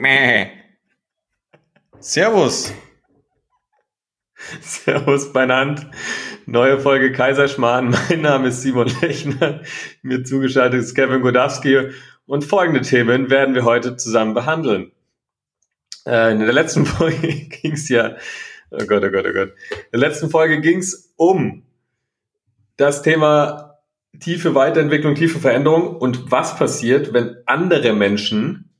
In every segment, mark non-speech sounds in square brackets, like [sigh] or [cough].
Mäh. Servus. [laughs] Servus Hand. Neue Folge Kaiserschmarrn. Mein Name ist Simon Lechner. Mir zugeschaltet ist Kevin Godowski. Und folgende Themen werden wir heute zusammen behandeln. Äh, in der letzten [laughs] Folge ging es ja, oh Gott, oh Gott, oh Gott. In der letzten Folge ging es um das Thema tiefe Weiterentwicklung, tiefe Veränderung und was passiert, wenn andere Menschen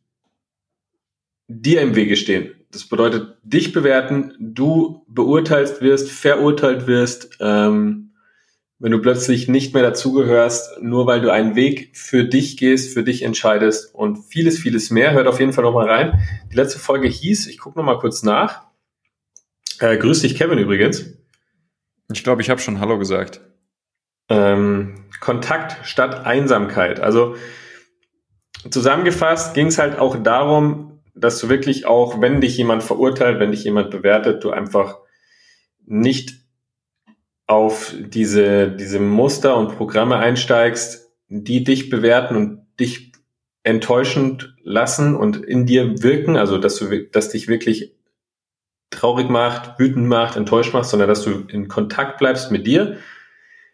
dir im Wege stehen. Das bedeutet, dich bewerten, du beurteilt wirst, verurteilt wirst, ähm, wenn du plötzlich nicht mehr dazugehörst, nur weil du einen Weg für dich gehst, für dich entscheidest und vieles, vieles mehr. Hört auf jeden Fall nochmal rein. Die letzte Folge hieß, ich gucke nochmal kurz nach. Äh, grüß dich, Kevin übrigens. Ich glaube, ich habe schon Hallo gesagt. Ähm, Kontakt statt Einsamkeit. Also zusammengefasst ging es halt auch darum, dass du wirklich auch, wenn dich jemand verurteilt, wenn dich jemand bewertet, du einfach nicht auf diese, diese Muster und Programme einsteigst, die dich bewerten und dich enttäuschend lassen und in dir wirken, also dass du, dass dich wirklich traurig macht, wütend macht, enttäuscht macht, sondern dass du in Kontakt bleibst mit dir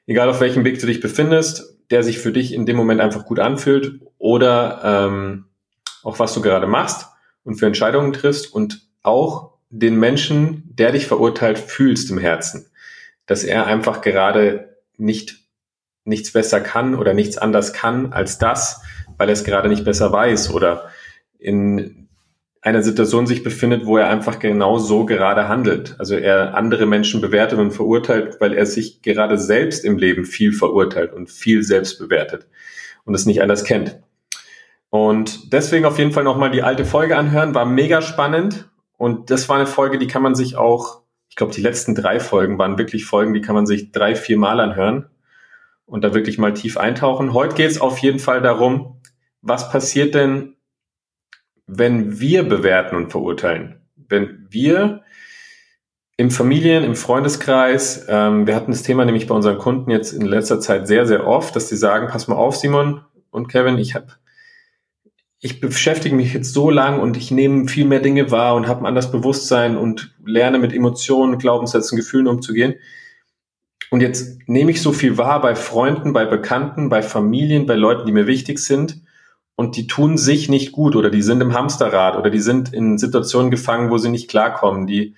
egal auf welchem Weg du dich befindest, der sich für dich in dem Moment einfach gut anfühlt oder ähm, auch was du gerade machst und für Entscheidungen triffst und auch den Menschen, der dich verurteilt, fühlst im Herzen, dass er einfach gerade nicht nichts besser kann oder nichts anders kann als das, weil er es gerade nicht besser weiß oder in einer Situation sich befindet, wo er einfach genau so gerade handelt. Also er andere Menschen bewertet und verurteilt, weil er sich gerade selbst im Leben viel verurteilt und viel selbst bewertet und es nicht anders kennt. Und deswegen auf jeden Fall nochmal die alte Folge anhören, war mega spannend. Und das war eine Folge, die kann man sich auch, ich glaube, die letzten drei Folgen waren wirklich Folgen, die kann man sich drei, vier Mal anhören und da wirklich mal tief eintauchen. Heute geht es auf jeden Fall darum, was passiert denn, wenn wir bewerten und verurteilen, wenn wir im Familien, im Freundeskreis, ähm, wir hatten das Thema nämlich bei unseren Kunden jetzt in letzter Zeit sehr, sehr oft, dass sie sagen, pass mal auf, Simon und Kevin, ich habe ich beschäftige mich jetzt so lang und ich nehme viel mehr Dinge wahr und habe ein anderes Bewusstsein und lerne mit Emotionen, Glaubenssätzen, Gefühlen umzugehen. Und jetzt nehme ich so viel wahr bei Freunden, bei Bekannten, bei Familien, bei Leuten, die mir wichtig sind und die tun sich nicht gut oder die sind im Hamsterrad oder die sind in Situationen gefangen, wo sie nicht klarkommen, die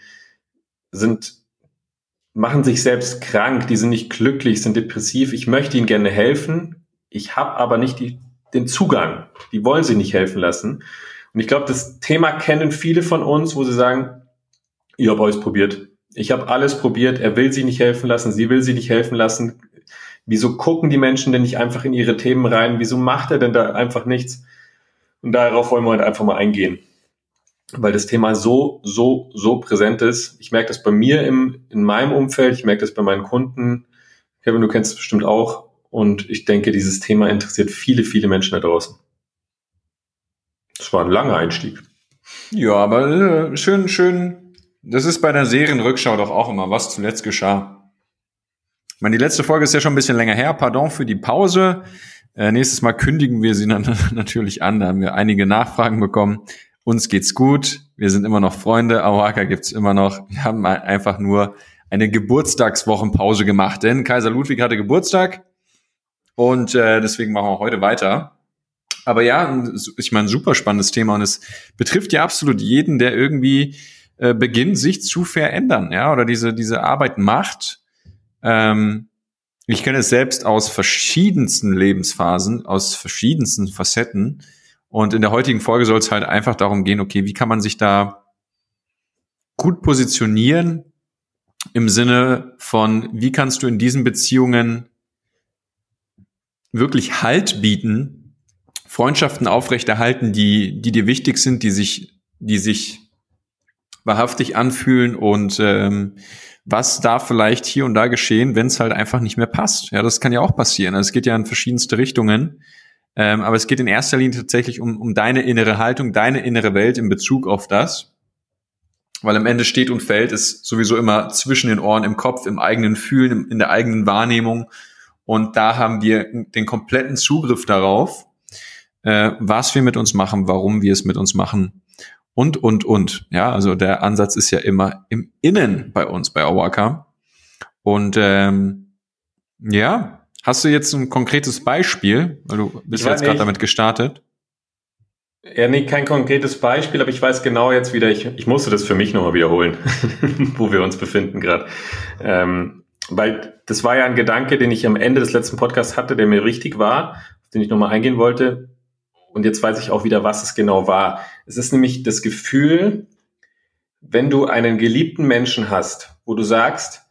sind, machen sich selbst krank, die sind nicht glücklich, sind depressiv. Ich möchte ihnen gerne helfen, ich habe aber nicht die, den Zugang. Die wollen sich nicht helfen lassen. Und ich glaube, das Thema kennen viele von uns, wo sie sagen, ich habe alles probiert. Ich habe alles probiert, er will sie nicht helfen lassen, sie will sie nicht helfen lassen. Wieso gucken die Menschen denn nicht einfach in ihre Themen rein? Wieso macht er denn da einfach nichts? Und darauf wollen wir halt einfach mal eingehen. Weil das Thema so, so, so präsent ist. Ich merke das bei mir im, in meinem Umfeld, ich merke das bei meinen Kunden. Kevin, du kennst es bestimmt auch. Und ich denke, dieses Thema interessiert viele, viele Menschen da draußen. Das war ein langer Einstieg. Ja, aber äh, schön, schön. Das ist bei der Serienrückschau doch auch immer, was zuletzt geschah. Ich meine, die letzte Folge ist ja schon ein bisschen länger her. Pardon für die Pause. Äh, nächstes Mal kündigen wir sie [laughs] dann natürlich an. Da haben wir einige Nachfragen bekommen. Uns geht's gut. Wir sind immer noch Freunde. Awaka gibt's immer noch. Wir haben einfach nur eine Geburtstagswochenpause gemacht, denn Kaiser Ludwig hatte Geburtstag und äh, deswegen machen wir heute weiter. Aber ja, ich meine, super spannendes Thema und es betrifft ja absolut jeden, der irgendwie äh, beginnt, sich zu verändern, ja, oder diese diese Arbeit macht ähm, ich kenne es selbst aus verschiedensten Lebensphasen, aus verschiedensten Facetten. Und in der heutigen Folge soll es halt einfach darum gehen, okay, wie kann man sich da gut positionieren im Sinne von, wie kannst du in diesen Beziehungen wirklich Halt bieten, Freundschaften aufrechterhalten, die, die dir wichtig sind, die sich, die sich wahrhaftig anfühlen und ähm, was darf vielleicht hier und da geschehen, wenn es halt einfach nicht mehr passt. Ja, das kann ja auch passieren. Also es geht ja in verschiedenste Richtungen. Ähm, aber es geht in erster Linie tatsächlich um, um deine innere Haltung, deine innere Welt in Bezug auf das. Weil am Ende steht und fällt es sowieso immer zwischen den Ohren, im Kopf, im eigenen Fühlen, in der eigenen Wahrnehmung. Und da haben wir den kompletten Zugriff darauf. äh, was wir mit uns machen, warum wir es mit uns machen und, und, und. Ja, also der Ansatz ist ja immer im Innen bei uns, bei Awaka. Und ähm, ja, hast du jetzt ein konkretes Beispiel, weil du bist jetzt gerade damit gestartet? Ja, nee, kein konkretes Beispiel, aber ich weiß genau jetzt wieder, ich, ich musste das für mich nochmal wiederholen, [laughs] wo wir uns befinden gerade. Ähm, weil das war ja ein Gedanke, den ich am Ende des letzten Podcasts hatte, der mir richtig war, auf den ich nochmal eingehen wollte. Und jetzt weiß ich auch wieder, was es genau war. Es ist nämlich das Gefühl, wenn du einen geliebten Menschen hast, wo du sagst,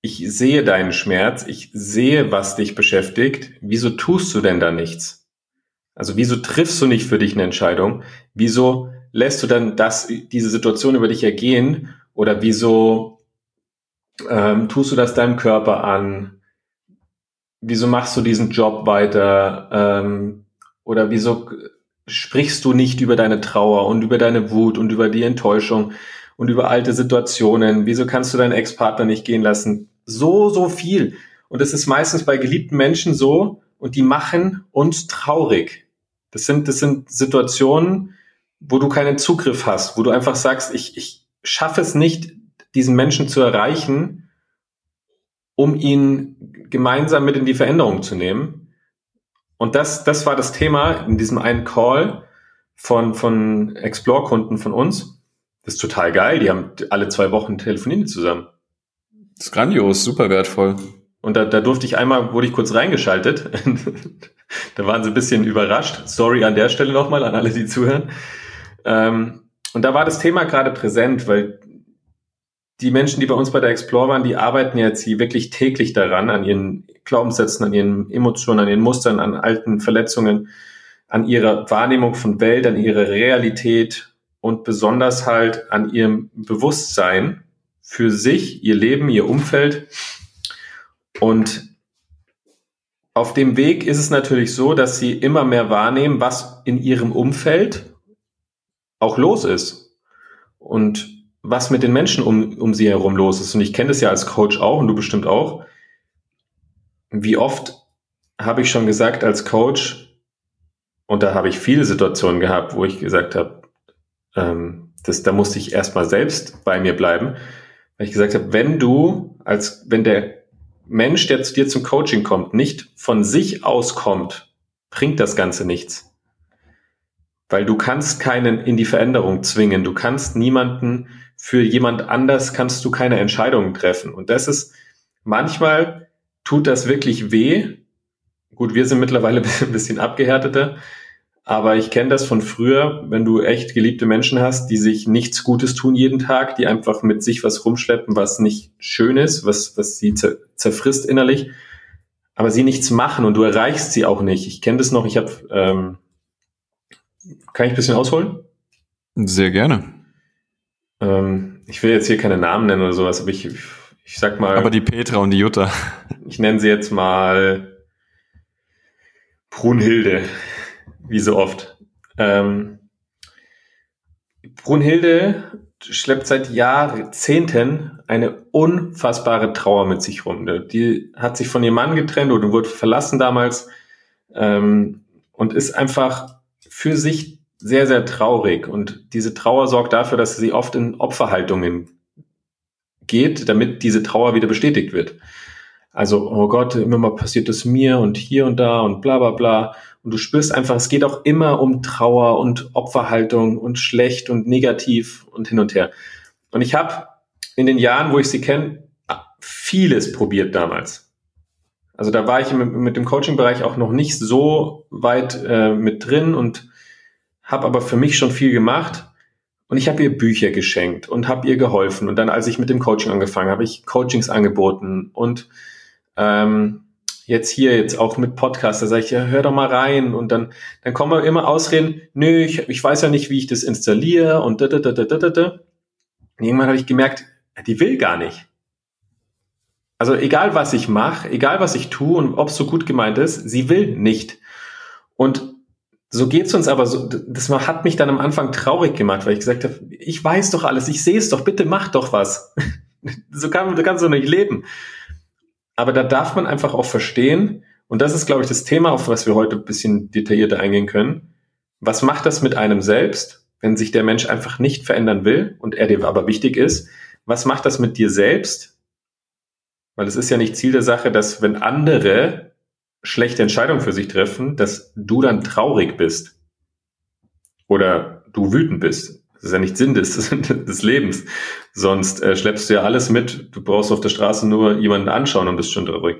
ich sehe deinen Schmerz, ich sehe, was dich beschäftigt, wieso tust du denn da nichts? Also wieso triffst du nicht für dich eine Entscheidung? Wieso lässt du dann das, diese Situation über dich ergehen? Oder wieso ähm, tust du das deinem Körper an? Wieso machst du diesen Job weiter? Ähm, oder wieso sprichst du nicht über deine Trauer und über deine Wut und über die Enttäuschung und über alte Situationen? Wieso kannst du deinen Ex-Partner nicht gehen lassen? So, so viel. Und es ist meistens bei geliebten Menschen so, und die machen uns traurig. Das sind, das sind Situationen, wo du keinen Zugriff hast, wo du einfach sagst, ich, ich schaffe es nicht, diesen Menschen zu erreichen, um ihn gemeinsam mit in die Veränderung zu nehmen. Und das, das war das Thema in diesem einen Call von, von Explore-Kunden von uns. Das ist total geil. Die haben alle zwei Wochen telefonieren zusammen. Das ist grandios, super wertvoll. Und da, da durfte ich einmal, wurde ich kurz reingeschaltet. [laughs] da waren sie ein bisschen überrascht. Sorry an der Stelle nochmal an alle, die zuhören. Ähm, und da war das Thema gerade präsent, weil die Menschen, die bei uns bei der Explore waren, die arbeiten jetzt hier wirklich täglich daran, an ihren Glaubenssätzen, an ihren Emotionen, an ihren Mustern, an alten Verletzungen, an ihrer Wahrnehmung von Welt, an ihrer Realität und besonders halt an ihrem Bewusstsein für sich, ihr Leben, ihr Umfeld. Und auf dem Weg ist es natürlich so, dass sie immer mehr wahrnehmen, was in ihrem Umfeld auch los ist und was mit den Menschen um, um sie herum los ist. Und ich kenne das ja als Coach auch und du bestimmt auch. Wie oft habe ich schon gesagt als Coach, und da habe ich viele Situationen gehabt, wo ich gesagt habe, ähm, das, da musste ich erstmal selbst bei mir bleiben, weil ich gesagt habe, wenn du als, wenn der Mensch, der zu dir zum Coaching kommt, nicht von sich aus kommt, bringt das Ganze nichts. Weil du kannst keinen in die Veränderung zwingen. Du kannst niemanden für jemand anders kannst du keine Entscheidungen treffen. Und das ist, manchmal tut das wirklich weh. Gut, wir sind mittlerweile [laughs] ein bisschen abgehärteter. Aber ich kenne das von früher, wenn du echt geliebte Menschen hast, die sich nichts Gutes tun jeden Tag, die einfach mit sich was rumschleppen, was nicht schön ist, was, was sie zer zerfrisst innerlich, aber sie nichts machen und du erreichst sie auch nicht. Ich kenne das noch, ich habe, ähm, kann ich ein bisschen ausholen? Sehr gerne. Ähm, ich will jetzt hier keine Namen nennen oder sowas, aber ich, ich sag mal. Aber die Petra und die Jutta. Ich nenne sie jetzt mal Brunhilde wie so oft. Ähm, Brunhilde schleppt seit Jahrzehnten eine unfassbare Trauer mit sich rum. Die hat sich von ihrem Mann getrennt oder wurde verlassen damals ähm, und ist einfach für sich sehr, sehr traurig. Und diese Trauer sorgt dafür, dass sie oft in Opferhaltungen geht, damit diese Trauer wieder bestätigt wird. Also, oh Gott, immer mal passiert es mir und hier und da und bla bla bla. Und du spürst einfach, es geht auch immer um Trauer und Opferhaltung und schlecht und negativ und hin und her. Und ich habe in den Jahren, wo ich sie kenne, vieles probiert damals. Also da war ich mit, mit dem Coaching-Bereich auch noch nicht so weit äh, mit drin und habe aber für mich schon viel gemacht. Und ich habe ihr Bücher geschenkt und habe ihr geholfen. Und dann, als ich mit dem Coaching angefangen habe, ich Coachings angeboten und ähm, jetzt hier jetzt auch mit Podcast, da sage ich, ja, hör doch mal rein und dann, dann kommen wir immer Ausreden, nö, ich, ich weiß ja nicht, wie ich das installiere und da, da, da, da, da, da. Und irgendwann habe ich gemerkt, die will gar nicht. Also egal, was ich mache, egal, was ich tue und ob es so gut gemeint ist, sie will nicht. Und so geht's uns aber so, das hat mich dann am Anfang traurig gemacht, weil ich gesagt habe, ich weiß doch alles, ich sehe es doch, bitte mach doch was. [laughs] so kann, so kannst du nicht leben. Aber da darf man einfach auch verstehen, Und das ist, glaube ich, das Thema, auf was wir heute ein bisschen detaillierter eingehen können. Was macht das mit einem selbst, wenn sich der Mensch einfach nicht verändern will und er dir aber wichtig ist? Was macht das mit dir selbst? Weil es ist ja nicht Ziel der Sache, dass wenn andere schlechte Entscheidungen für sich treffen, dass du dann traurig bist oder du wütend bist. Das ist ja nicht Sinn des, [laughs] des Lebens. Sonst äh, schleppst du ja alles mit. Du brauchst auf der Straße nur jemanden anschauen und bist schon traurig.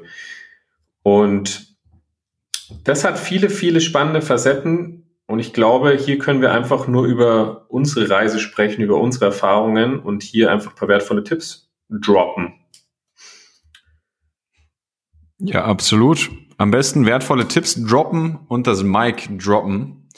Und das hat viele, viele spannende Facetten. Und ich glaube, hier können wir einfach nur über unsere Reise sprechen, über unsere Erfahrungen und hier einfach ein paar wertvolle Tipps droppen. Ja, absolut. Am besten wertvolle Tipps droppen und das Mic droppen.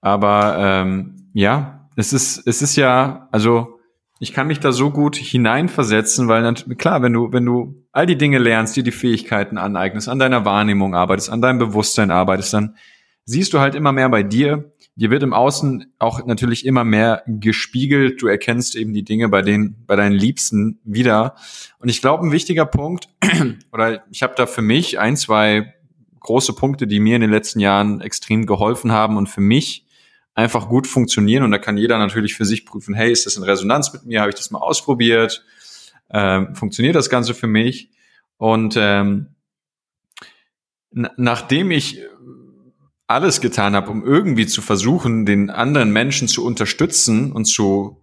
Aber ähm, ja, es ist, es ist ja, also ich kann mich da so gut hineinversetzen, weil klar, wenn du, wenn du all die Dinge lernst, dir die Fähigkeiten aneignest, an deiner Wahrnehmung arbeitest, an deinem Bewusstsein arbeitest, dann siehst du halt immer mehr bei dir. Dir wird im Außen auch natürlich immer mehr gespiegelt. Du erkennst eben die Dinge bei den, bei deinen Liebsten wieder. Und ich glaube, ein wichtiger Punkt, [clears throat] oder ich habe da für mich ein, zwei große Punkte, die mir in den letzten Jahren extrem geholfen haben und für mich einfach gut funktionieren. Und da kann jeder natürlich für sich prüfen, hey, ist das in Resonanz mit mir? Habe ich das mal ausprobiert? Ähm, funktioniert das Ganze für mich? Und ähm, nachdem ich alles getan habe, um irgendwie zu versuchen, den anderen Menschen zu unterstützen und zu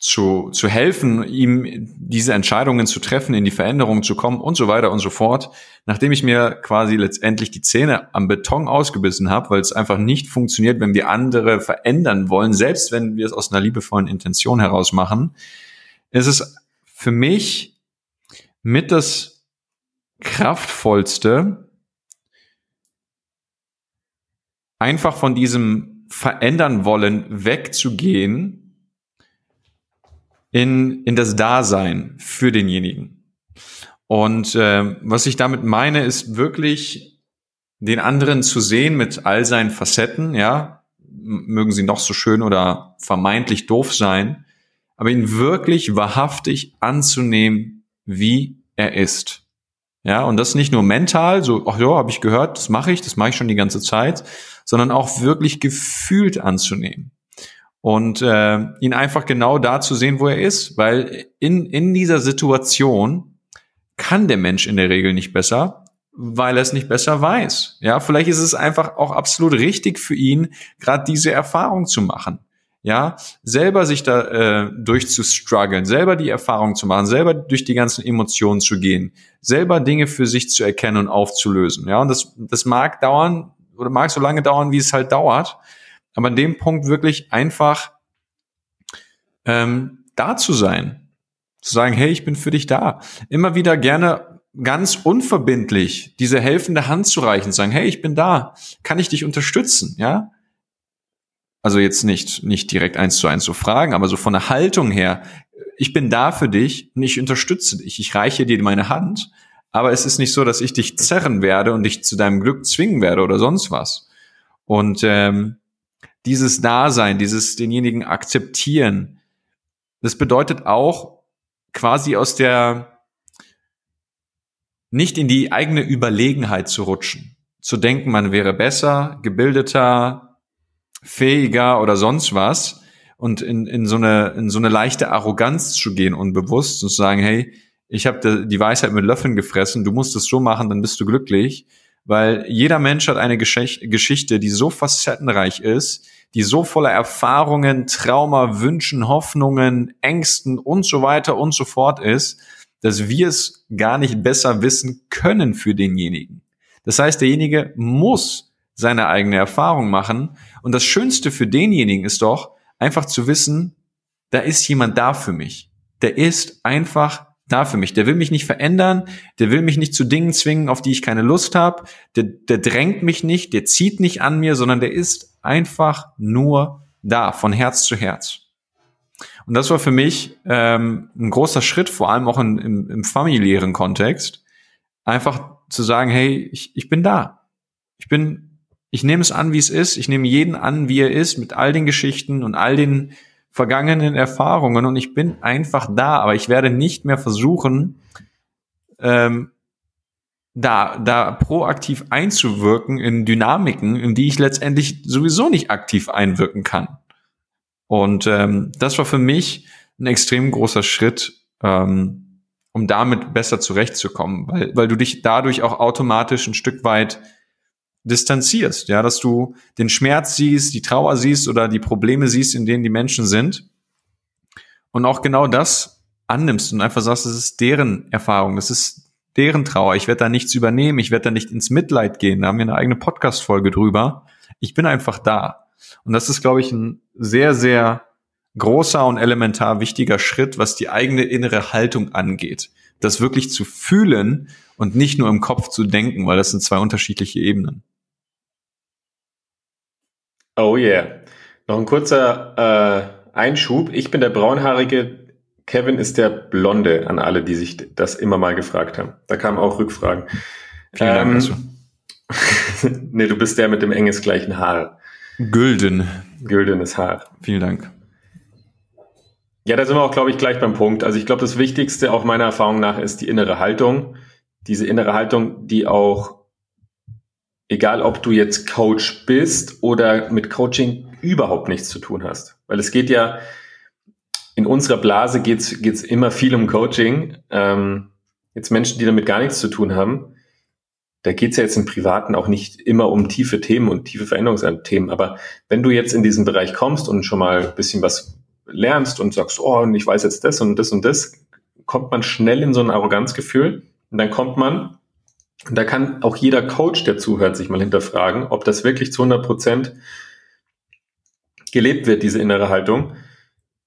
zu, zu helfen, ihm diese Entscheidungen zu treffen, in die Veränderung zu kommen und so weiter und so fort. Nachdem ich mir quasi letztendlich die Zähne am Beton ausgebissen habe, weil es einfach nicht funktioniert, wenn wir andere verändern wollen, selbst wenn wir es aus einer liebevollen Intention heraus machen, ist es für mich mit das kraftvollste, einfach von diesem verändern wollen wegzugehen in, in das Dasein für denjenigen. Und äh, was ich damit meine, ist wirklich den anderen zu sehen mit all seinen Facetten, ja, mögen sie noch so schön oder vermeintlich doof sein, aber ihn wirklich wahrhaftig anzunehmen, wie er ist. Ja, und das nicht nur mental, so, ach ja, habe ich gehört, das mache ich, das mache ich schon die ganze Zeit, sondern auch wirklich gefühlt anzunehmen und äh, ihn einfach genau da zu sehen, wo er ist, weil in, in dieser Situation kann der Mensch in der Regel nicht besser, weil er es nicht besser weiß. Ja, vielleicht ist es einfach auch absolut richtig für ihn, gerade diese Erfahrung zu machen. Ja, selber sich da äh, durchzustruggeln, selber die Erfahrung zu machen, selber durch die ganzen Emotionen zu gehen, selber Dinge für sich zu erkennen und aufzulösen. Ja, und das, das mag dauern oder mag so lange dauern, wie es halt dauert aber an dem Punkt wirklich einfach ähm, da zu sein. Zu sagen, hey, ich bin für dich da. Immer wieder gerne ganz unverbindlich diese helfende Hand zu reichen, sagen, hey, ich bin da, kann ich dich unterstützen, ja? Also jetzt nicht, nicht direkt eins zu eins zu fragen, aber so von der Haltung her, ich bin da für dich und ich unterstütze dich, ich reiche dir meine Hand, aber es ist nicht so, dass ich dich zerren werde und dich zu deinem Glück zwingen werde oder sonst was. Und ähm, dieses Dasein, dieses denjenigen akzeptieren. Das bedeutet auch quasi aus der nicht in die eigene Überlegenheit zu rutschen, zu denken, man wäre besser, gebildeter, fähiger oder sonst was und in, in, so eine, in so eine leichte Arroganz zu gehen, unbewusst und zu sagen, hey, ich habe die Weisheit mit Löffeln gefressen, du musst es so machen, dann bist du glücklich weil jeder Mensch hat eine Geschichte, die so facettenreich ist, die so voller Erfahrungen, Trauma, Wünschen, Hoffnungen, Ängsten und so weiter und so fort ist, dass wir es gar nicht besser wissen können für denjenigen. Das heißt, derjenige muss seine eigene Erfahrung machen. Und das Schönste für denjenigen ist doch, einfach zu wissen, da ist jemand da für mich. Der ist einfach da für mich. Der will mich nicht verändern, der will mich nicht zu Dingen zwingen, auf die ich keine Lust habe, der, der drängt mich nicht, der zieht nicht an mir, sondern der ist einfach nur da, von Herz zu Herz. Und das war für mich ähm, ein großer Schritt, vor allem auch in, im, im familiären Kontext, einfach zu sagen, hey, ich, ich bin da. Ich bin, ich nehme es an, wie es ist. Ich nehme jeden an, wie er ist, mit all den Geschichten und all den vergangenen Erfahrungen und ich bin einfach da, aber ich werde nicht mehr versuchen, ähm, da, da proaktiv einzuwirken in Dynamiken, in die ich letztendlich sowieso nicht aktiv einwirken kann. Und ähm, das war für mich ein extrem großer Schritt, ähm, um damit besser zurechtzukommen, weil, weil du dich dadurch auch automatisch ein Stück weit distanzierst, ja, dass du den Schmerz siehst, die Trauer siehst oder die Probleme siehst, in denen die Menschen sind und auch genau das annimmst und einfach sagst, das ist deren Erfahrung, das ist deren Trauer. Ich werde da nichts übernehmen, ich werde da nicht ins Mitleid gehen. Da haben wir eine eigene Podcast-Folge drüber. Ich bin einfach da. Und das ist, glaube ich, ein sehr, sehr großer und elementar wichtiger Schritt, was die eigene innere Haltung angeht. Das wirklich zu fühlen und nicht nur im Kopf zu denken, weil das sind zwei unterschiedliche Ebenen. Oh yeah. Noch ein kurzer äh, Einschub. Ich bin der braunhaarige, Kevin ist der Blonde an alle, die sich das immer mal gefragt haben. Da kamen auch Rückfragen. Vielen Dank. Also. [laughs] nee, du bist der mit dem engelsgleichen Haar. Gülden. Güldenes Haar. Vielen Dank. Ja, da sind wir auch, glaube ich, gleich beim Punkt. Also ich glaube, das Wichtigste auch meiner Erfahrung nach ist die innere Haltung. Diese innere Haltung, die auch, egal ob du jetzt Coach bist oder mit Coaching überhaupt nichts zu tun hast. Weil es geht ja, in unserer Blase geht's geht's immer viel um Coaching. Ähm, jetzt Menschen, die damit gar nichts zu tun haben, da geht's ja jetzt im Privaten auch nicht immer um tiefe Themen und tiefe Veränderungsthemen. Aber wenn du jetzt in diesen Bereich kommst und schon mal ein bisschen was lernst und sagst, oh, und ich weiß jetzt das und das und das, kommt man schnell in so ein Arroganzgefühl. Und dann kommt man, und da kann auch jeder Coach, der zuhört, sich mal hinterfragen, ob das wirklich zu 100 Prozent gelebt wird, diese innere Haltung,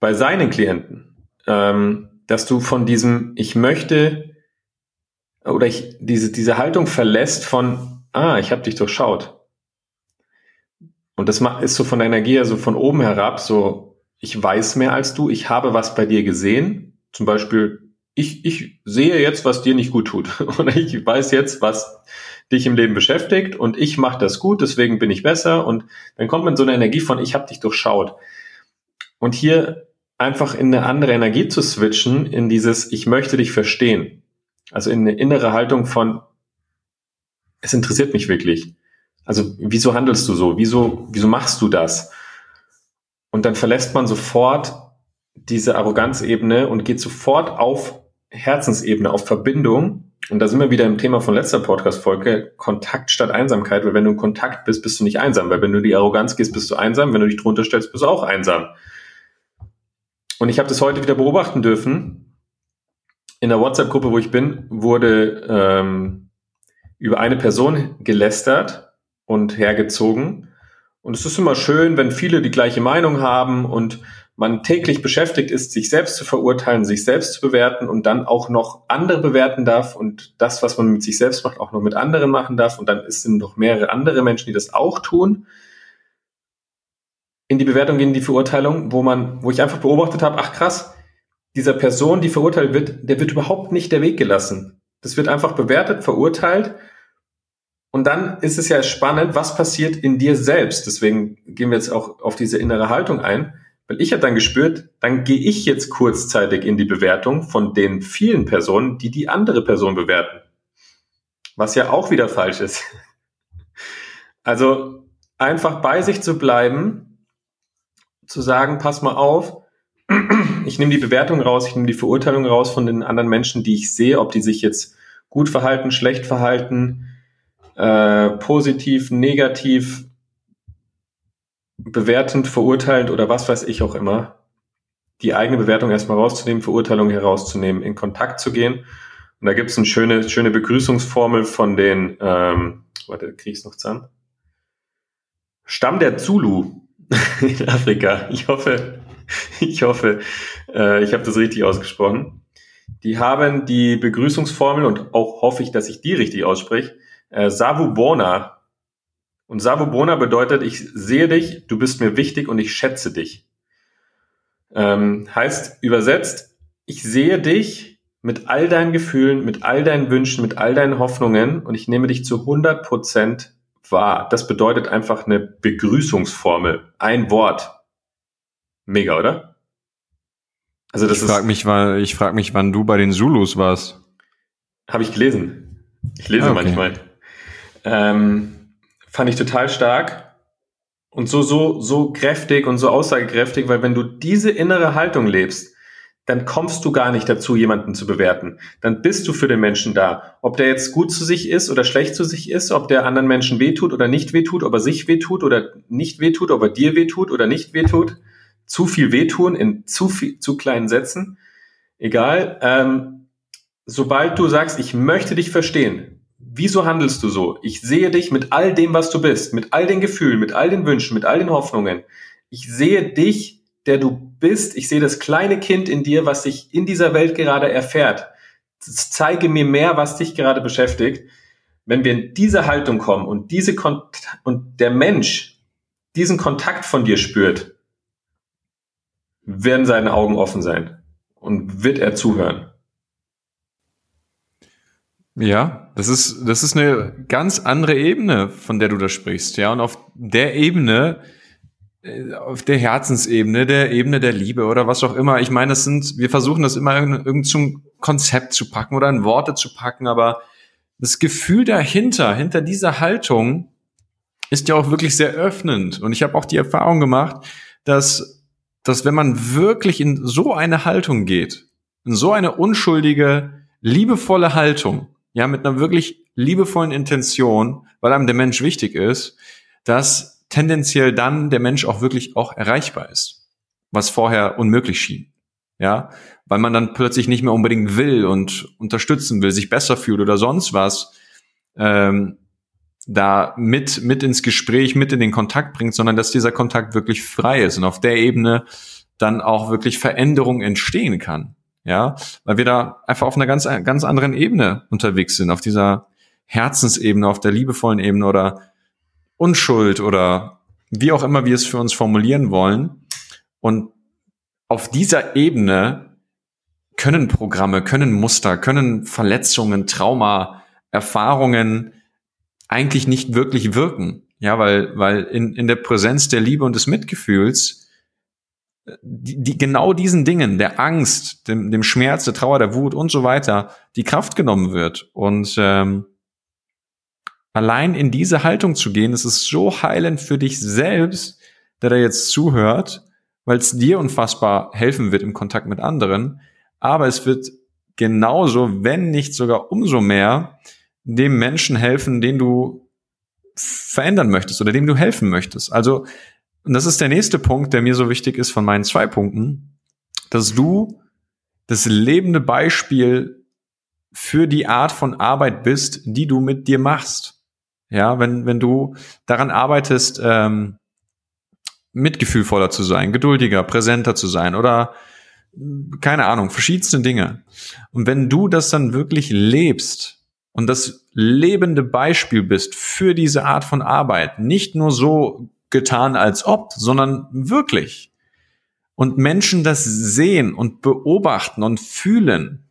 bei seinen Klienten, ähm, dass du von diesem, ich möchte, oder ich, diese, diese Haltung verlässt von, ah, ich habe dich durchschaut. Und das ist so von der Energie, also von oben herab, so, ich weiß mehr als du, ich habe was bei dir gesehen. Zum Beispiel, ich, ich sehe jetzt, was dir nicht gut tut. [laughs] Und ich weiß jetzt, was dich im Leben beschäftigt und ich mache das gut, deswegen bin ich besser. Und dann kommt man so eine Energie von, ich habe dich durchschaut. Und hier einfach in eine andere Energie zu switchen, in dieses, ich möchte dich verstehen. Also in eine innere Haltung von, es interessiert mich wirklich. Also wieso handelst du so? Wieso, wieso machst du das? Und dann verlässt man sofort diese Arroganzebene und geht sofort auf Herzensebene, auf Verbindung. Und da sind wir wieder im Thema von letzter Podcast-Folge, Kontakt statt Einsamkeit, weil wenn du in Kontakt bist, bist du nicht einsam, weil wenn du die Arroganz gehst, bist du einsam, wenn du dich drunter stellst, bist du auch einsam. Und ich habe das heute wieder beobachten dürfen. In der WhatsApp-Gruppe, wo ich bin, wurde ähm, über eine Person gelästert und hergezogen. Und es ist immer schön, wenn viele die gleiche Meinung haben und man täglich beschäftigt ist, sich selbst zu verurteilen, sich selbst zu bewerten und dann auch noch andere bewerten darf und das, was man mit sich selbst macht, auch noch mit anderen machen darf. Und dann sind noch mehrere andere Menschen, die das auch tun. In die Bewertung gehen, die Verurteilung, wo man, wo ich einfach beobachtet habe, ach krass, dieser Person, die verurteilt wird, der wird überhaupt nicht der Weg gelassen. Das wird einfach bewertet, verurteilt und dann ist es ja spannend, was passiert in dir selbst. Deswegen gehen wir jetzt auch auf diese innere Haltung ein. Weil ich habe dann gespürt, dann gehe ich jetzt kurzzeitig in die Bewertung von den vielen Personen, die die andere Person bewerten. Was ja auch wieder falsch ist. [laughs] Also einfach bei sich zu bleiben, zu sagen, pass mal auf, [clears throat] ich nehme die Bewertung raus, ich nehme die Verurteilung raus von den anderen Menschen, die ich sehe, ob die sich jetzt gut verhalten, schlecht verhalten, äh, positiv, negativ, bewertend, verurteilend oder was weiß ich auch immer, die eigene Bewertung erstmal rauszunehmen, Verurteilung herauszunehmen, in Kontakt zu gehen. Und da gibt es eine schöne, schöne Begrüßungsformel von den, ähm, warte, krieg ich's noch zusammen? Stamm der Zulu [laughs] in Afrika. Ich hoffe, ich hoffe, äh, ich habe das richtig ausgesprochen. Die haben die Begrüßungsformel und auch hoffe ich, dass ich die richtig ausspreche äh, Savubona. Und Savubona bedeutet, ich sehe dich, du bist mir wichtig und ich schätze dich. Ähm, heißt übersetzt, ich sehe dich mit all deinen Gefühlen, mit all deinen Wünschen, mit all deinen Hoffnungen und ich nehme dich zu 100 Prozent wahr. Das bedeutet einfach eine Begrüßungsformel. Ein Wort. Mega, oder? Also das ich frage mich, weil ich frage mich, wann du bei den Zulus warst. Habe ich gelesen. Ich lese okay. manchmal. Ähm, fand ich total stark und so, so, so kräftig und so aussagekräftig, weil wenn du diese innere Haltung lebst, dann kommst du gar nicht dazu, jemanden zu bewerten. Dann bist du für den Menschen da. Ob der jetzt gut zu sich ist oder schlecht zu sich ist, ob der anderen Menschen wehtut oder nicht wehtut, ob er sich wehtut oder nicht wehtut, ob er dir wehtut oder nicht wehtut. Zu viel wehtun in zu viel, zu kleinen Sätzen. Egal. Ähm, sobald du sagst, ich möchte dich verstehen, wieso handelst du so? Ich sehe dich mit all dem, was du bist, mit all den Gefühlen, mit all den Wünschen, mit all den Hoffnungen. Ich sehe dich der du bist. Ich sehe das kleine Kind in dir, was sich in dieser Welt gerade erfährt. Zeige mir mehr, was dich gerade beschäftigt. Wenn wir in diese Haltung kommen und diese Kont und der Mensch diesen Kontakt von dir spürt, werden seine Augen offen sein und wird er zuhören. Ja, das ist, das ist eine ganz andere Ebene, von der du da sprichst. Ja, und auf der Ebene äh, auf der Herzensebene, der Ebene der Liebe oder was auch immer. Ich meine, das sind, wir versuchen das immer irgend zum Konzept zu packen oder in Worte zu packen, aber das Gefühl dahinter, hinter dieser Haltung, ist ja auch wirklich sehr öffnend. Und ich habe auch die Erfahrung gemacht, dass, dass wenn man wirklich in so eine Haltung geht, in so eine unschuldige, liebevolle Haltung, ja, mit einer wirklich liebevollen Intention, weil einem der Mensch wichtig ist, dass tendenziell dann der Mensch auch wirklich auch erreichbar ist, was vorher unmöglich schien. Ja, weil man dann plötzlich nicht mehr unbedingt will und unterstützen will, sich besser fühlt oder sonst was, ähm, da mit, mit ins Gespräch, mit in den Kontakt bringt, sondern dass dieser Kontakt wirklich frei ist und auf der Ebene dann auch wirklich Veränderung entstehen kann. Ja, weil wir da einfach auf einer ganz, ganz anderen Ebene unterwegs sind, auf dieser Herzensebene, auf der liebevollen Ebene oder Unschuld oder wie auch immer wir es für uns formulieren wollen. Und auf dieser Ebene können Programme, können Muster, können Verletzungen, Trauma, Erfahrungen eigentlich nicht wirklich wirken. Ja, weil, weil in, in der Präsenz der Liebe und des Mitgefühls die, die genau diesen Dingen, der Angst, dem, dem Schmerz, der Trauer, der Wut und so weiter, die Kraft genommen wird. Und ähm, allein in diese Haltung zu gehen, es ist so heilend für dich selbst, der da jetzt zuhört, weil es dir unfassbar helfen wird im Kontakt mit anderen. Aber es wird genauso, wenn nicht sogar umso mehr, dem Menschen helfen, den du verändern möchtest oder dem du helfen möchtest. Also, und das ist der nächste Punkt, der mir so wichtig ist von meinen zwei Punkten, dass du das lebende Beispiel für die Art von Arbeit bist, die du mit dir machst. Ja, wenn, wenn du daran arbeitest, ähm, mitgefühlvoller zu sein, geduldiger, präsenter zu sein oder keine Ahnung, verschiedenste Dinge. Und wenn du das dann wirklich lebst und das lebende Beispiel bist für diese Art von Arbeit, nicht nur so getan als ob, sondern wirklich, und Menschen das sehen und beobachten und fühlen,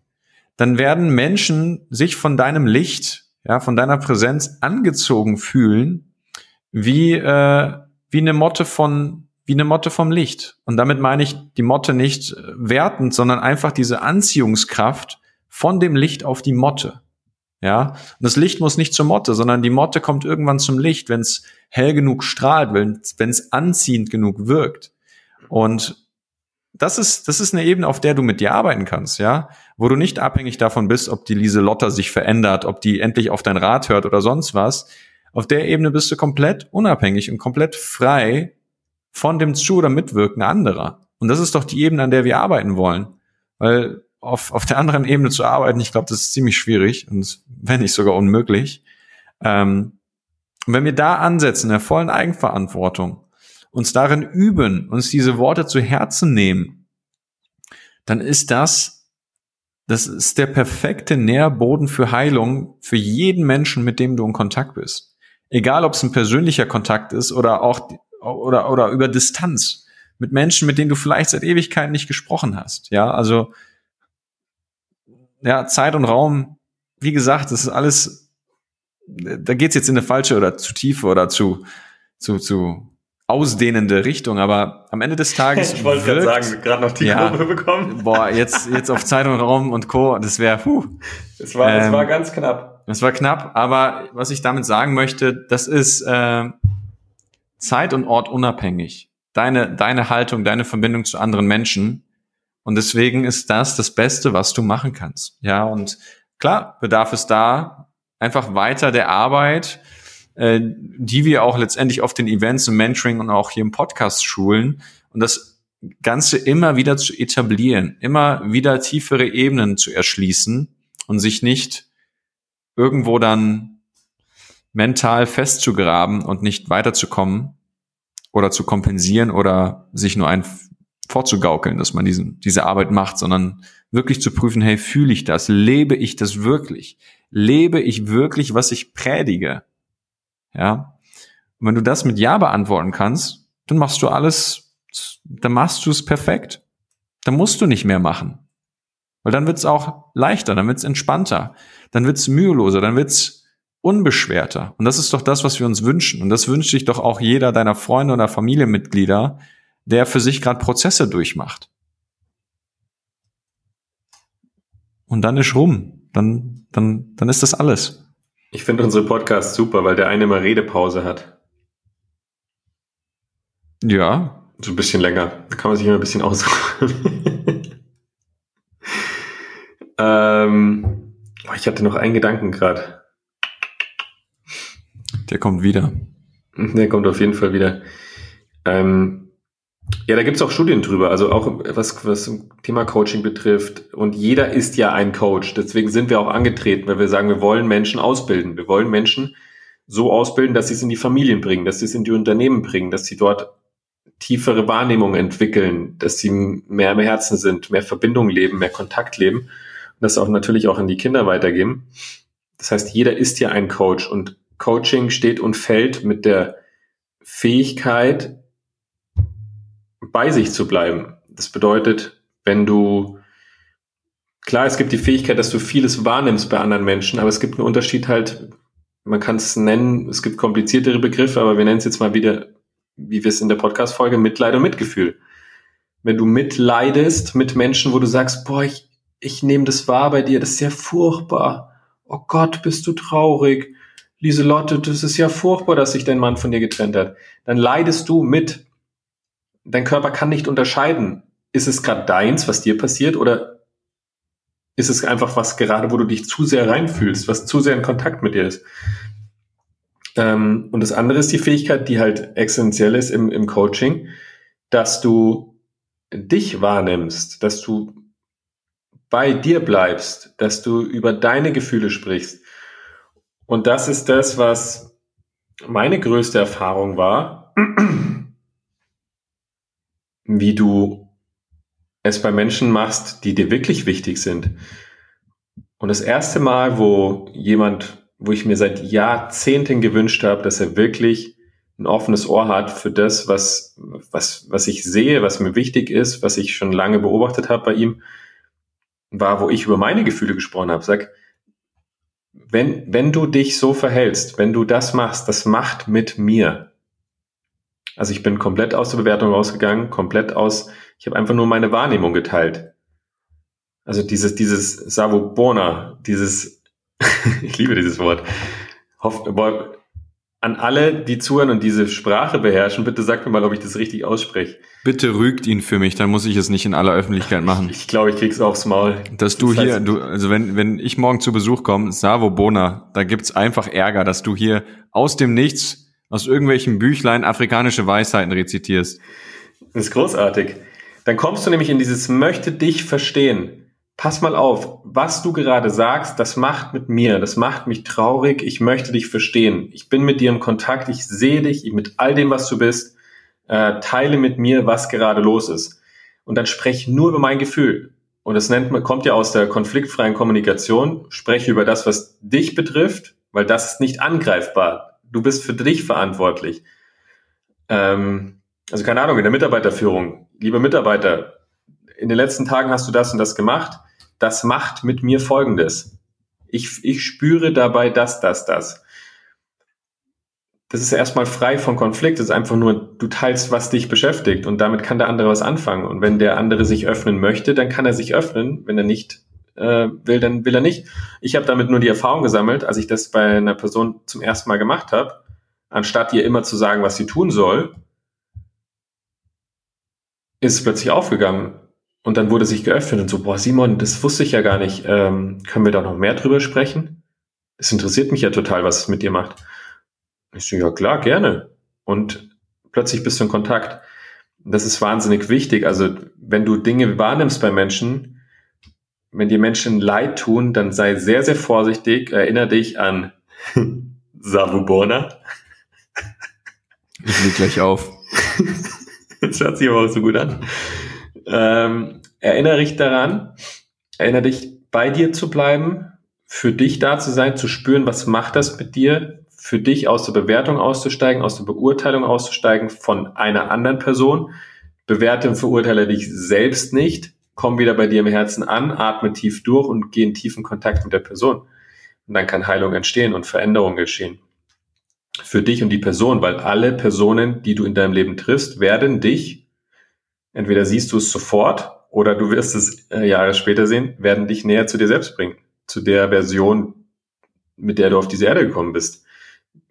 dann werden Menschen sich von deinem Licht ja, von deiner Präsenz angezogen fühlen, wie, äh, wie eine Motte von, wie eine Motte vom Licht. Und damit meine ich die Motte nicht wertend, sondern einfach diese Anziehungskraft von dem Licht auf die Motte. Ja, und das Licht muss nicht zur Motte, sondern die Motte kommt irgendwann zum Licht, wenn es hell genug strahlt, wenn es anziehend genug wirkt. Und das ist, das ist eine Ebene, auf der du mit dir arbeiten kannst, ja, wo du nicht abhängig davon bist, ob die Lise Lotter sich verändert, ob die endlich auf dein Rat hört oder sonst was. Auf der Ebene bist du komplett unabhängig und komplett frei von dem Zu- oder Mitwirken anderer. Und das ist doch die Ebene, an der wir arbeiten wollen. Weil auf, auf der anderen Ebene zu arbeiten, ich glaube, das ist ziemlich schwierig und wenn nicht sogar unmöglich. Ähm, wenn wir da ansetzen, der vollen Eigenverantwortung, uns darin üben, uns diese Worte zu Herzen nehmen, dann ist das, das ist der perfekte Nährboden für Heilung für jeden Menschen, mit dem du in Kontakt bist. Egal, ob es ein persönlicher Kontakt ist oder auch oder oder über Distanz mit Menschen, mit denen du vielleicht seit Ewigkeiten nicht gesprochen hast. Ja, also ja, Zeit und Raum, wie gesagt, das ist alles, da geht's jetzt in eine falsche oder zu tiefe oder zu zu zu ausdehnende Richtung, aber am Ende des Tages. [laughs] ich wollte gerade sagen, gerade noch die ja, Kurve bekommen. [laughs] boah, jetzt, jetzt auf Zeit und Raum und Co., das wäre, puh. Es war, ähm, war ganz knapp. Das war knapp, aber was ich damit sagen möchte, das ist äh, Zeit und Ort unabhängig. Deine, deine Haltung, deine Verbindung zu anderen Menschen. Und deswegen ist das das Beste, was du machen kannst. Ja, und klar, bedarf es da einfach weiter der Arbeit, äh, die wir auch letztendlich auf den Events im Mentoring und auch hier im Podcast schulen. Und das Ganze immer wieder zu etablieren, immer wieder tiefere Ebenen zu erschließen und sich nicht irgendwo dann mental festzugraben und nicht weiterzukommen oder zu kompensieren oder sich nur ein vorzugaukeln, dass man diesen, diese Arbeit macht, sondern wirklich zu prüfen, hey, fühle ich das? Lebe ich das wirklich? Lebe ich wirklich, was ich predige? Ja. Und wenn du das mit Ja beantworten kannst, dann machst du alles, dann machst du es perfekt. Dann musst du nicht mehr machen. Weil dann wird's auch leichter, dann wird's entspannter, dann wird's müheloser, dann wird's unbeschwerter. Und das ist doch das, was wir uns wünschen. Und das wünscht sich doch auch jeder deiner Freunde oder Familienmitglieder, der für sich gerade Prozesse durchmacht. Und dann ist rum. Dann, dann, dann ist das alles. Ich finde unsere Podcasts super, weil der eine mal Redepause hat. Ja. So ein bisschen länger. Da kann man sich immer ein bisschen ausruhen. [laughs] ähm, ich hatte noch einen Gedanken gerade. Der kommt wieder. Der kommt auf jeden Fall wieder. Ähm, ja, da gibt es auch Studien drüber, also auch was, was Thema Coaching betrifft. Und jeder ist ja ein Coach. Deswegen sind wir auch angetreten, weil wir sagen, wir wollen Menschen ausbilden. Wir wollen Menschen so ausbilden, dass sie es in die Familien bringen, dass sie es in die Unternehmen bringen, dass sie dort tiefere Wahrnehmung entwickeln, dass sie mehr im Herzen sind, mehr Verbindung leben, mehr Kontakt leben und das auch natürlich auch an die Kinder weitergeben. Das heißt, jeder ist ja ein Coach und Coaching steht und fällt mit der Fähigkeit, bei sich zu bleiben. Das bedeutet, wenn du, klar, es gibt die Fähigkeit, dass du vieles wahrnimmst bei anderen Menschen, aber es gibt einen Unterschied halt, man kann es nennen, es gibt kompliziertere Begriffe, aber wir nennen es jetzt mal wieder, wie wir es in der Podcast-Folge, Mitleid und Mitgefühl. Wenn du mitleidest mit Menschen, wo du sagst, boah, ich, ich nehme das wahr bei dir, das ist ja furchtbar. Oh Gott, bist du traurig. Lieselotte, das ist ja furchtbar, dass sich dein Mann von dir getrennt hat. Dann leidest du mit dein Körper kann nicht unterscheiden, ist es gerade deins, was dir passiert, oder ist es einfach was gerade, wo du dich zu sehr reinfühlst, was zu sehr in Kontakt mit dir ist. Ähm, und das andere ist die Fähigkeit, die halt essentiell ist im, im Coaching, dass du dich wahrnimmst, dass du bei dir bleibst, dass du über deine Gefühle sprichst. Und das ist das, was meine größte Erfahrung war, wie du es bei Menschen machst, die dir wirklich wichtig sind. Und das erste Mal, wo jemand, wo ich mir seit Jahrzehnten gewünscht habe, dass er wirklich ein offenes Ohr hat für das, was, was, was ich sehe, was mir wichtig ist, was ich schon lange beobachtet habe bei ihm, war, wo ich über meine Gefühle gesprochen habe. Sag, wenn, wenn du dich so verhältst, wenn du das machst, das macht mit mir. Also ich bin komplett aus der Bewertung rausgegangen, komplett aus, ich habe einfach nur meine Wahrnehmung geteilt. Also dieses, dieses Savobona, dieses, [laughs] ich liebe dieses Wort. Hoff, an alle, die zuhören und diese Sprache beherrschen, bitte sagt mir mal, ob ich das richtig ausspreche. Bitte rügt ihn für mich, dann muss ich es nicht in aller Öffentlichkeit machen. Ich glaube, ich krieg's aufs Maul. Dass du das hier, du, also wenn, wenn ich morgen zu Besuch komme, Savo Bona, da gibt's einfach Ärger, dass du hier aus dem Nichts aus irgendwelchen Büchlein afrikanische Weisheiten rezitierst. Das ist großartig. Dann kommst du nämlich in dieses möchte dich verstehen. Pass mal auf, was du gerade sagst, das macht mit mir, das macht mich traurig, ich möchte dich verstehen. Ich bin mit dir im Kontakt, ich sehe dich mit all dem, was du bist, äh, teile mit mir, was gerade los ist. Und dann spreche nur über mein Gefühl. Und das nennt man, kommt ja aus der konfliktfreien Kommunikation, spreche über das, was dich betrifft, weil das ist nicht angreifbar du bist für dich verantwortlich. Ähm, also keine Ahnung, in der Mitarbeiterführung, liebe Mitarbeiter, in den letzten Tagen hast du das und das gemacht. Das macht mit mir Folgendes. Ich, ich spüre dabei das, das, das. Das ist erstmal frei von Konflikt. Das ist einfach nur, du teilst, was dich beschäftigt und damit kann der andere was anfangen. Und wenn der andere sich öffnen möchte, dann kann er sich öffnen. Wenn er nicht äh, will, dann will er nicht. Ich habe damit nur die Erfahrung gesammelt, als ich das bei einer Person zum ersten Mal gemacht habe, anstatt ihr immer zu sagen, was sie tun soll, ist es plötzlich aufgegangen. Und dann wurde sich geöffnet und so, boah, Simon, das wusste ich ja gar nicht. Ähm, können wir da noch mehr drüber sprechen? Es interessiert mich ja total, was es mit dir macht. Ich so, ja klar, gerne. Und plötzlich bist du in Kontakt. Das ist wahnsinnig wichtig. Also wenn du Dinge wahrnimmst bei Menschen, wenn dir Menschen leid tun, dann sei sehr, sehr vorsichtig. Erinner dich an [laughs] Savubona. Ich leg gleich auf. Das hört sich aber auch so gut an. Ähm, erinnere dich daran, erinnere dich, bei dir zu bleiben, für dich da zu sein, zu spüren, was macht das mit dir, für dich aus der Bewertung auszusteigen, aus der Beurteilung auszusteigen von einer anderen Person. Bewerte und verurteile dich selbst nicht. Komm wieder bei dir im Herzen an, atme tief durch und geh in tiefen Kontakt mit der Person. Und dann kann Heilung entstehen und Veränderung geschehen. Für dich und die Person, weil alle Personen, die du in deinem Leben triffst, werden dich, entweder siehst du es sofort oder du wirst es äh, Jahre später sehen, werden dich näher zu dir selbst bringen. Zu der Version, mit der du auf diese Erde gekommen bist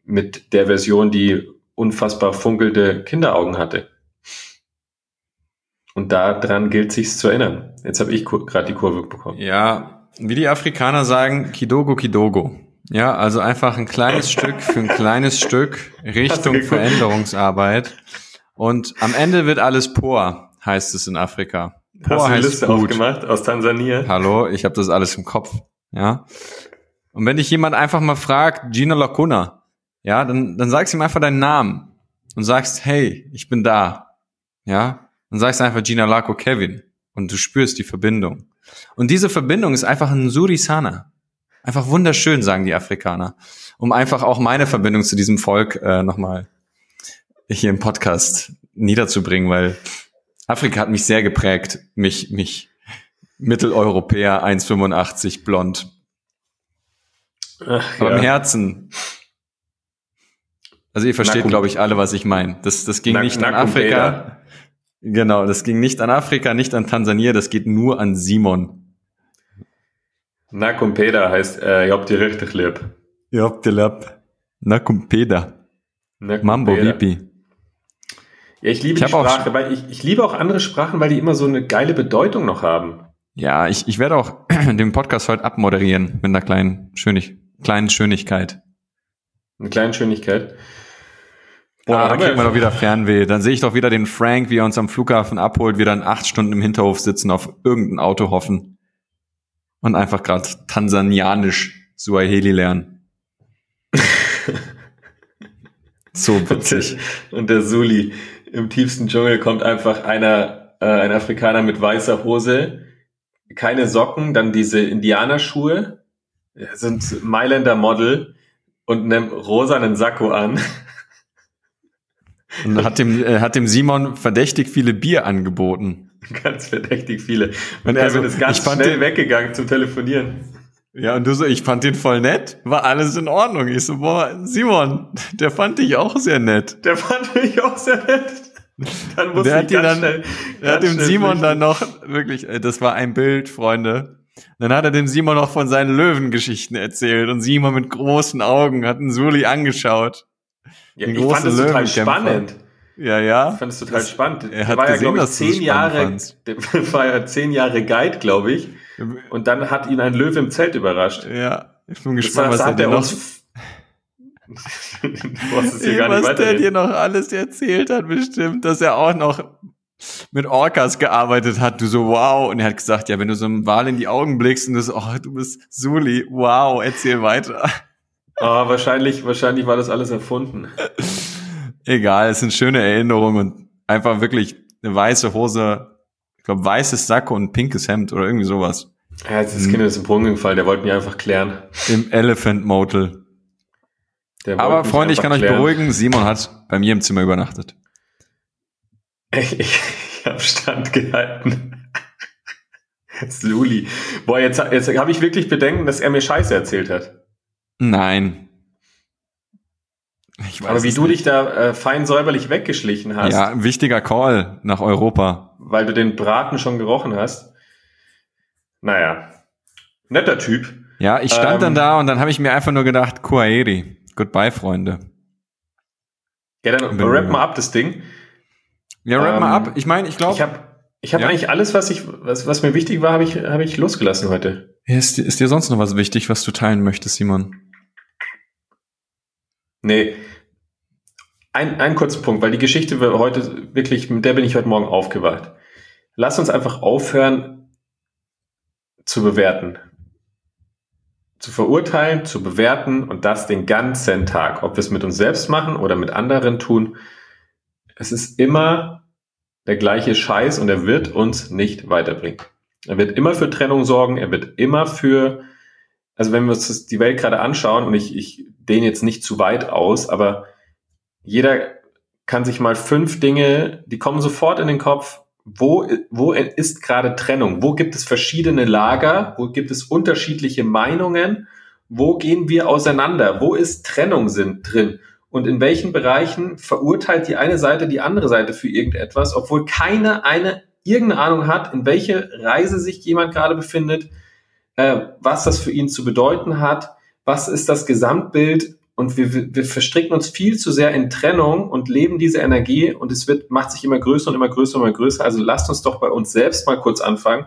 mit der Version, die unfassbar funkelnde Kinderaugen hatte. Und daran gilt sich's zu erinnern. Jetzt habe ich gerade die Kurve bekommen. Ja, wie die Afrikaner sagen, Kidogo Kidogo. Ja, also einfach ein kleines [laughs] Stück für ein kleines Stück Richtung Veränderungsarbeit. Und am Ende wird alles Por, heißt es in Afrika. Por Hast du eine Liste gut. aufgemacht aus Tansania? Hallo, ich habe das alles im Kopf. Ja. Und wenn dich jemand einfach mal fragt, Gina Lacuna, ja, dann, dann sagst du ihm einfach deinen Namen und sagst, hey, ich bin da. Ja, dann sagst du einfach Gina Laco Kevin und du spürst die Verbindung. Und diese Verbindung ist einfach ein Surisana. Einfach wunderschön, sagen die Afrikaner. Um einfach auch meine Verbindung zu diesem Volk äh, nochmal hier im Podcast niederzubringen, weil Afrika hat mich sehr geprägt, mich, mich Mitteleuropäer 1,85 blond. Ach, Aber ja. im Herzen also ihr versteht, glaube ich, alle, was ich meine. Das, das ging Na, nicht an Afrika. Genau, das ging nicht an Afrika, nicht an Tansania, das geht nur an Simon. Nakumpeda heißt, äh, ihr habt die richtig lieb. Ihr habt die lieb. Nakumpeda. Mambo Vipi. Ja, ich liebe ich die Sprache, weil ich, ich liebe auch andere Sprachen, weil die immer so eine geile Bedeutung noch haben. Ja, ich, ich werde auch [clears throat] den Podcast heute abmoderieren mit einer kleinen, Schönig, kleinen Schönigkeit. Eine kleine Schönigkeit. Boah, ah, dann kriegt man doch wieder Fernweh. Dann sehe ich doch wieder den Frank, wie er uns am Flughafen abholt, wir dann acht Stunden im Hinterhof sitzen, auf irgendein Auto hoffen und einfach gerade tansanianisch Suaheli lernen. [laughs] so witzig. Und der, und der Suli. Im tiefsten Dschungel kommt einfach einer, äh, ein Afrikaner mit weißer Hose, keine Socken, dann diese Indianerschuhe, sind Mailänder Model und einem rosanen Sakko an. Und hat dem, äh, hat dem Simon verdächtig viele Bier angeboten. [laughs] Ganz verdächtig viele. Und er also, ist ganz schnell den, weggegangen zum Telefonieren. Ja, und du so, ich fand den voll nett, war alles in Ordnung. Ich so, boah, Simon, der fand dich auch sehr nett. Der fand mich auch sehr nett. Dann muss der ich hat ganz dann, schnell, Er hat dem Simon flüchten. dann noch, wirklich, äh, das war ein Bild, Freunde. Dann hat er dem Simon noch von seinen Löwengeschichten erzählt und Simon mit großen Augen hat einen Suli angeschaut. Ja, ich fand das total spannend. Ja, ja. Ich fand es total das, spannend. Er hat war gesehen, ja, glaube ich, zehn Jahre, [laughs] der war ja zehn Jahre Guide, glaube ich. Und dann hat ihn ein Löwe im Zelt überrascht. Ja, ich bin gespannt, das was er dir noch... [laughs] was der dir noch alles erzählt hat, bestimmt, dass er auch noch mit Orcas gearbeitet hat. Du so, wow. Und er hat gesagt, ja, wenn du so einem Wal in die Augen blickst und du so, oh, du bist Suli, wow, erzähl weiter. Oh, wahrscheinlich, wahrscheinlich war das alles erfunden. Egal, es sind schöne Erinnerungen und einfach wirklich eine weiße Hose, ich glaube weißes Sakko und pinkes Hemd oder irgendwie sowas. Ja, jetzt ist das Kind ist im Brunnen gefallen, der wollte mich einfach klären. Im Elephant Motel. Aber Freunde, ich kann klären. euch beruhigen, Simon hat bei mir im Zimmer übernachtet. Ich, ich, ich habe standgehalten. Suli. [laughs] Boah, jetzt, jetzt habe ich wirklich Bedenken, dass er mir Scheiße erzählt hat. Nein. Aber wie du nicht. dich da äh, fein säuberlich weggeschlichen hast. Ja, wichtiger Call nach Europa. Weil du den Braten schon gerochen hast. Naja. netter Typ. Ja, ich stand ähm, dann da und dann habe ich mir einfach nur gedacht, Kuaeri, goodbye, Freunde. Ja, dann rap mal ab das Ding. Ja, rap ähm, mal ab. Ich meine, ich glaube. Ich habe ich hab ja. eigentlich alles, was ich, was, was mir wichtig war, habe ich, hab ich losgelassen heute. Ist, ist dir sonst noch was wichtig, was du teilen möchtest, Simon? Nee. Ein, ein kurzer Punkt, weil die Geschichte heute wirklich, mit der bin ich heute Morgen aufgewacht. Lass uns einfach aufhören zu bewerten. Zu verurteilen, zu bewerten und das den ganzen Tag. Ob wir es mit uns selbst machen oder mit anderen tun. Es ist immer der gleiche Scheiß und er wird uns nicht weiterbringen. Er wird immer für Trennung sorgen, er wird immer für, also wenn wir uns die Welt gerade anschauen, und ich, ich dehne jetzt nicht zu weit aus, aber jeder kann sich mal fünf Dinge, die kommen sofort in den Kopf, wo, wo ist gerade Trennung? Wo gibt es verschiedene Lager? Wo gibt es unterschiedliche Meinungen? Wo gehen wir auseinander? Wo ist Trennung sind, drin? Und in welchen Bereichen verurteilt die eine Seite die andere Seite für irgendetwas, obwohl keine eine irgendeine Ahnung hat, in welche Reise sich jemand gerade befindet, äh, was das für ihn zu bedeuten hat, was ist das Gesamtbild und wir, wir verstricken uns viel zu sehr in Trennung und leben diese Energie und es wird, macht sich immer größer und immer größer und immer größer. Also lasst uns doch bei uns selbst mal kurz anfangen,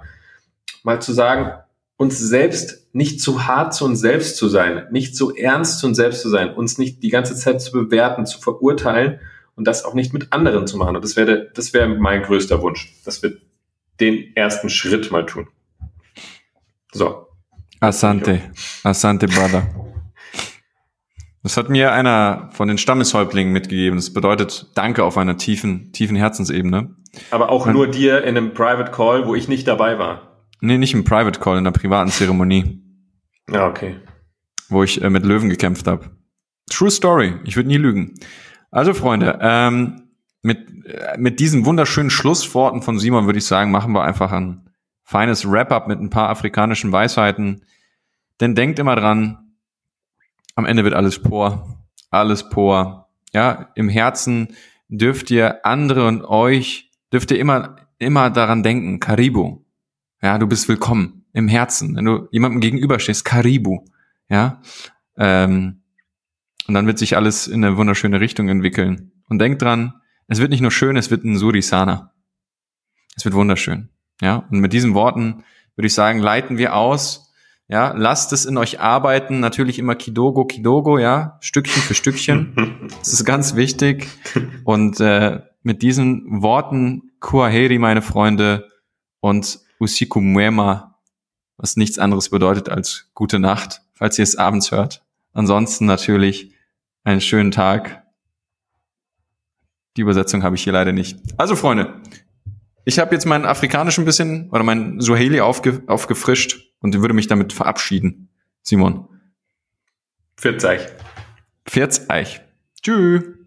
mal zu sagen, uns selbst nicht zu hart zu uns selbst zu sein, nicht zu ernst zu uns selbst zu sein, uns nicht die ganze Zeit zu bewerten, zu verurteilen und das auch nicht mit anderen zu machen. Und das wäre, das wäre mein größter Wunsch, dass wir den ersten Schritt mal tun. So. Asante. Asante, Brother. Das hat mir einer von den Stammeshäuptlingen mitgegeben. Das bedeutet Danke auf einer tiefen, tiefen Herzensebene. Aber auch Und, nur dir in einem Private Call, wo ich nicht dabei war. Nee, nicht im Private Call, in einer privaten Zeremonie. Ja, okay. Wo ich äh, mit Löwen gekämpft habe. True Story. Ich würde nie lügen. Also, Freunde, ähm, mit, äh, mit diesen wunderschönen Schlussworten von Simon würde ich sagen, machen wir einfach ein feines Wrap-up mit ein paar afrikanischen Weisheiten. Denn denkt immer dran, am Ende wird alles por. Alles por. Ja, im Herzen dürft ihr andere und euch, dürft ihr immer, immer daran denken, Karibu. Ja, du bist willkommen im Herzen. Wenn du jemandem gegenüberstehst, Karibu. Ja, ähm, und dann wird sich alles in eine wunderschöne Richtung entwickeln. Und denkt dran, es wird nicht nur schön, es wird ein Surisana. Es wird wunderschön. Ja, und mit diesen Worten würde ich sagen, leiten wir aus ja, lasst es in euch arbeiten. Natürlich immer Kidogo, Kidogo, ja, Stückchen für Stückchen. [laughs] das ist ganz wichtig. Und äh, mit diesen Worten, Kuaheri, meine Freunde, und Usiku Muema, was nichts anderes bedeutet als gute Nacht, falls ihr es abends hört. Ansonsten natürlich einen schönen Tag. Die Übersetzung habe ich hier leider nicht. Also Freunde, ich habe jetzt meinen afrikanischen bisschen oder meinen Suaheli aufge, aufgefrischt und würde mich damit verabschieden. Simon. Pfiat euch. Pfiat euch. Tschüss.